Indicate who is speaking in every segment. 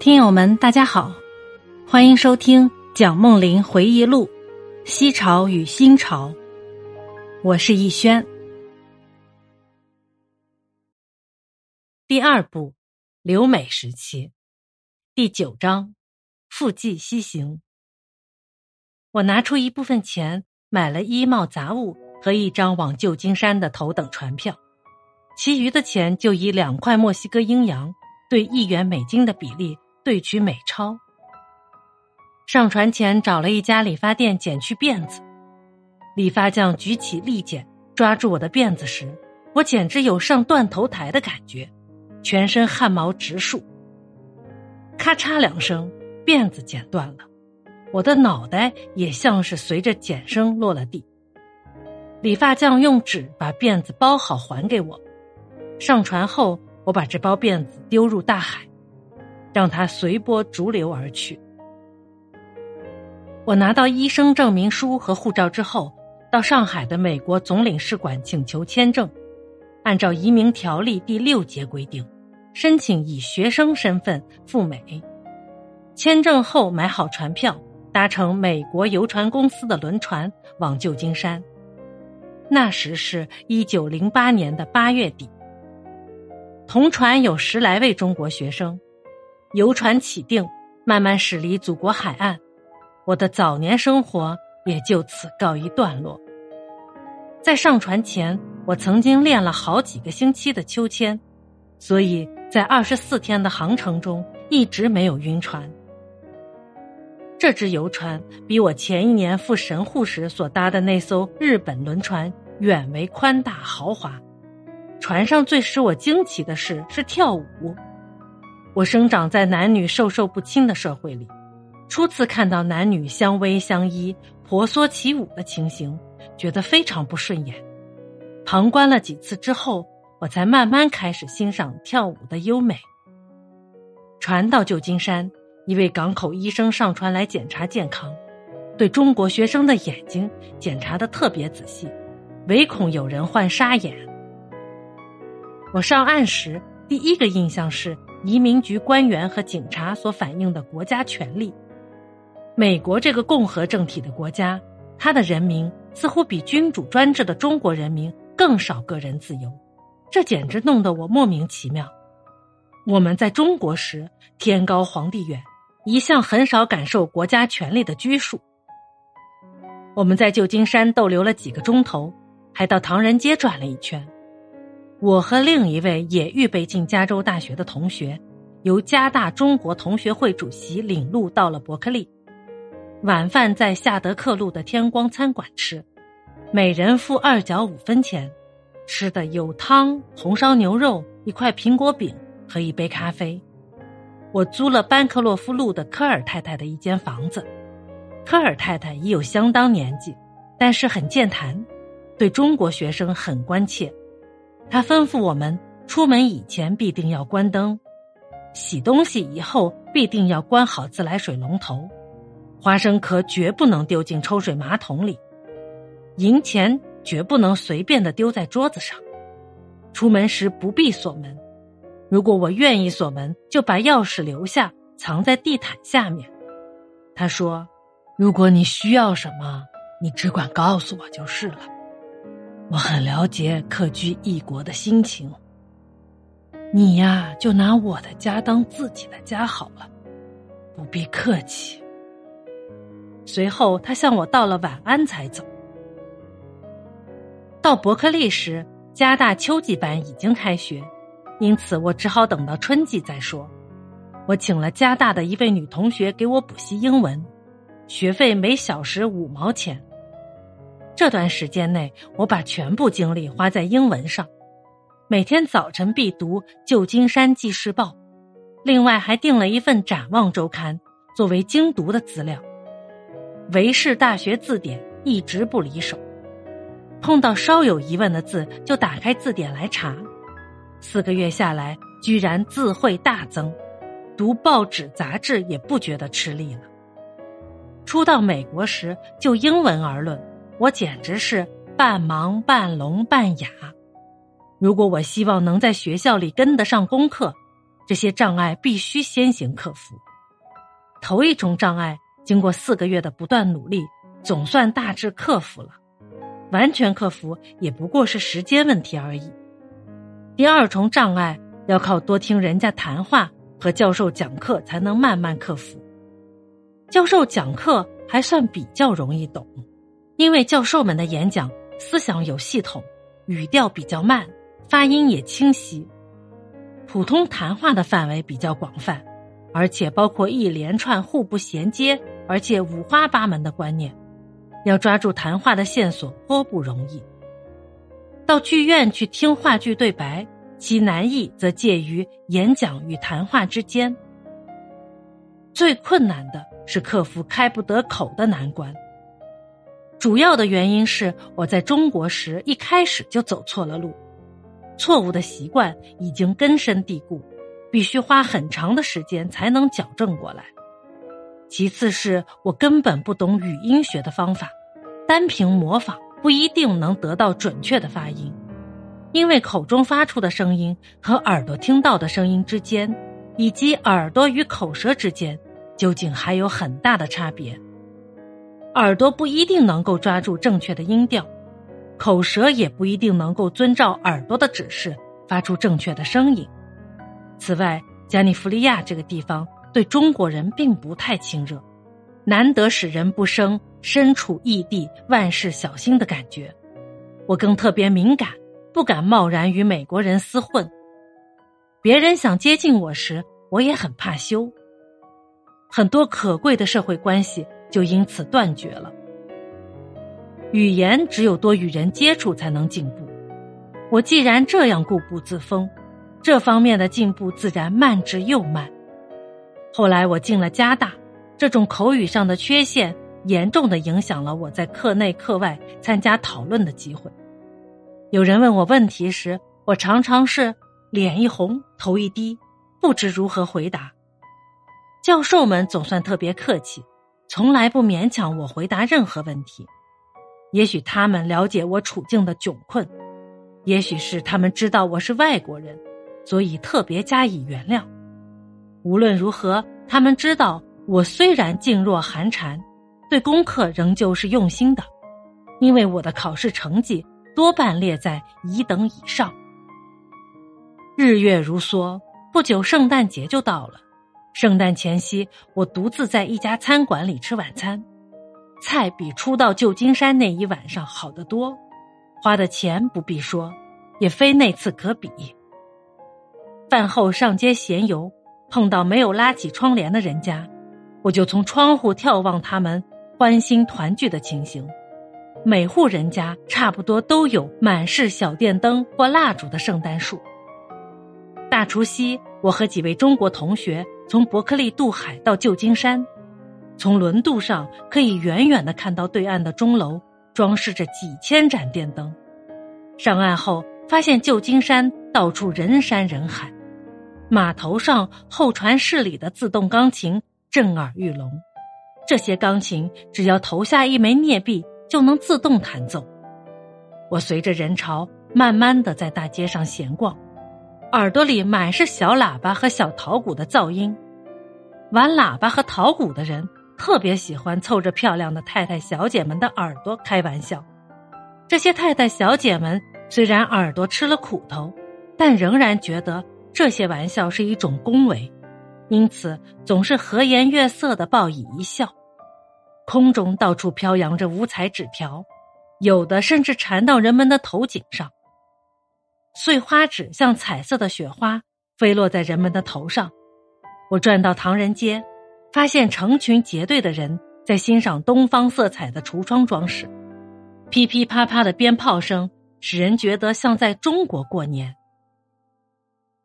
Speaker 1: 听友们，大家好，欢迎收听蒋梦麟回忆录《西潮与新潮》，我是逸轩。第二部，留美时期，第九章，复计西行。我拿出一部分钱买了衣帽杂物和一张往旧金山的头等船票，其余的钱就以两块墨西哥鹰洋对一元美金的比例。对取美钞。上船前找了一家理发店剪去辫子，理发匠举起利剪抓住我的辫子时，我简直有上断头台的感觉，全身汗毛直竖。咔嚓两声，辫子剪断了，我的脑袋也像是随着剪声落了地。理发匠用纸把辫子包好还给我。上船后，我把这包辫子丢入大海。让他随波逐流而去。我拿到医生证明书和护照之后，到上海的美国总领事馆请求签证，按照移民条例第六节规定，申请以学生身份赴美。签证后买好船票，搭乘美国游船公司的轮船往旧金山。那时是一九零八年的八月底，同船有十来位中国学生。游船起定，慢慢驶离祖国海岸，我的早年生活也就此告一段落。在上船前，我曾经练了好几个星期的秋千，所以在二十四天的航程中一直没有晕船。这只游船比我前一年赴神户时所搭的那艘日本轮船远为宽大豪华。船上最使我惊奇的事是跳舞。我生长在男女授受不亲的社会里，初次看到男女相偎相依、婆娑起舞的情形，觉得非常不顺眼。旁观了几次之后，我才慢慢开始欣赏跳舞的优美。船到旧金山，一位港口医生上船来检查健康，对中国学生的眼睛检查的特别仔细，唯恐有人患沙眼。我上岸时，第一个印象是。移民局官员和警察所反映的国家权力，美国这个共和政体的国家，他的人民似乎比君主专制的中国人民更少个人自由，这简直弄得我莫名其妙。我们在中国时，天高皇帝远，一向很少感受国家权力的拘束。我们在旧金山逗留了几个钟头，还到唐人街转了一圈。我和另一位也预备进加州大学的同学，由加大中国同学会主席领路到了伯克利。晚饭在夏德克路的天光餐馆吃，每人付二角五分钱，吃的有汤、红烧牛肉、一块苹果饼和一杯咖啡。我租了班克洛夫路的科尔太太的一间房子。科尔太太已有相当年纪，但是很健谈，对中国学生很关切。他吩咐我们出门以前必定要关灯，洗东西以后必定要关好自来水龙头，花生壳绝不能丢进抽水马桶里，银钱绝不能随便的丢在桌子上，出门时不必锁门，如果我愿意锁门，就把钥匙留下，藏在地毯下面。他说：“如果你需要什么，你只管告诉我就是了。”我很了解客居异国的心情。你呀，就拿我的家当自己的家好了，不必客气。随后，他向我道了晚安才走。到伯克利时，加大秋季班已经开学，因此我只好等到春季再说。我请了加大的一位女同学给我补习英文，学费每小时五毛钱。这段时间内，我把全部精力花在英文上，每天早晨必读《旧金山纪事报》，另外还订了一份《展望周刊》作为精读的资料。维氏大学字典一直不离手，碰到稍有疑问的字就打开字典来查。四个月下来，居然字汇大增，读报纸杂志也不觉得吃力了。初到美国时，就英文而论。我简直是半盲半聋半哑。如果我希望能在学校里跟得上功课，这些障碍必须先行克服。头一重障碍，经过四个月的不断努力，总算大致克服了。完全克服也不过是时间问题而已。第二重障碍要靠多听人家谈话和教授讲课才能慢慢克服。教授讲课还算比较容易懂，因为教授们的演讲思想有系统，语调比较慢，发音也清晰。普通谈话的范围比较广泛，而且包括一连串互不衔接而且五花八门的观念。要抓住谈话的线索颇不容易。到剧院去听话剧对白，其难易则介于演讲与谈话之间。最困难的是克服开不得口的难关。主要的原因是我在中国时一开始就走错了路，错误的习惯已经根深蒂固，必须花很长的时间才能矫正过来。其次是我根本不懂语音学的方法，单凭模仿不一定能得到准确的发音，因为口中发出的声音和耳朵听到的声音之间，以及耳朵与口舌之间，究竟还有很大的差别。耳朵不一定能够抓住正确的音调，口舌也不一定能够遵照耳朵的指示发出正确的声音。此外，加利福利亚这个地方。对中国人并不太亲热，难得使人不生身处异地万事小心的感觉。我更特别敏感，不敢贸然与美国人厮混。别人想接近我时，我也很怕羞。很多可贵的社会关系就因此断绝了。语言只有多与人接触才能进步。我既然这样固步自封，这方面的进步自然慢之又慢。后来我进了加大，这种口语上的缺陷严重的影响了我在课内课外参加讨论的机会。有人问我问题时，我常常是脸一红，头一低，不知如何回答。教授们总算特别客气，从来不勉强我回答任何问题。也许他们了解我处境的窘困，也许是他们知道我是外国人，所以特别加以原谅。无论如何，他们知道我虽然静若寒蝉，对功课仍旧是用心的，因为我的考试成绩多半列在乙等以上。日月如梭，不久圣诞节就到了。圣诞前夕，我独自在一家餐馆里吃晚餐，菜比初到旧金山那一晚上好得多，花的钱不必说，也非那次可比。饭后上街闲游。碰到没有拉起窗帘的人家，我就从窗户眺望他们欢欣团聚的情形。每户人家差不多都有满是小电灯或蜡烛的圣诞树。大除夕，我和几位中国同学从伯克利渡海到旧金山，从轮渡上可以远远的看到对岸的钟楼装饰着几千盏电灯。上岸后，发现旧金山到处人山人海。码头上候船室里的自动钢琴震耳欲聋，这些钢琴只要投下一枚镍币就能自动弹奏。我随着人潮慢慢的在大街上闲逛，耳朵里满是小喇叭和小陶鼓的噪音。玩喇叭和陶鼓的人特别喜欢凑着漂亮的太太小姐们的耳朵开玩笑。这些太太小姐们虽然耳朵吃了苦头，但仍然觉得。这些玩笑是一种恭维，因此总是和颜悦色的报以一笑。空中到处飘扬着五彩纸条，有的甚至缠到人们的头颈上。碎花纸像彩色的雪花飞落在人们的头上。我转到唐人街，发现成群结队的人在欣赏东方色彩的橱窗装饰，噼噼啪啪的鞭炮声使人觉得像在中国过年。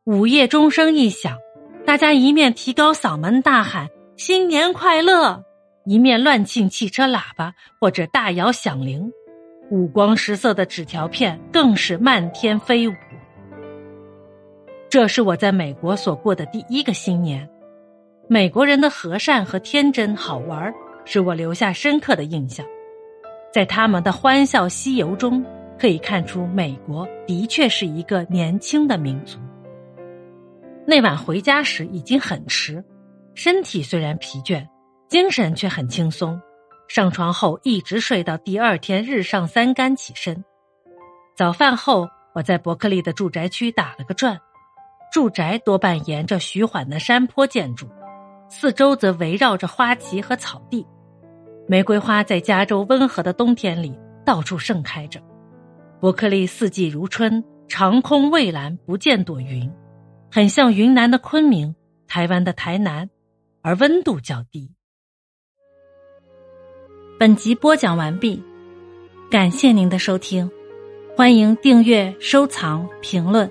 Speaker 1: 午夜钟声一响，大家一面提高嗓门大喊“新年快乐”，一面乱庆汽车喇叭或者大摇响铃，五光十色的纸条片更是漫天飞舞。这是我在美国所过的第一个新年，美国人的和善和天真好玩，使我留下深刻的印象。在他们的欢笑西游中，可以看出美国的确是一个年轻的民族。那晚回家时已经很迟，身体虽然疲倦，精神却很轻松。上床后一直睡到第二天日上三竿起身。早饭后，我在伯克利的住宅区打了个转。住宅多半沿着徐缓的山坡建筑，四周则围绕着花旗和草地。玫瑰花在加州温和的冬天里到处盛开着。伯克利四季如春，长空蔚蓝，不见朵云，很像云南的昆明、台湾的台南，而温度较低。本集播讲完毕，感谢您的收听，欢迎订阅、收藏、评论。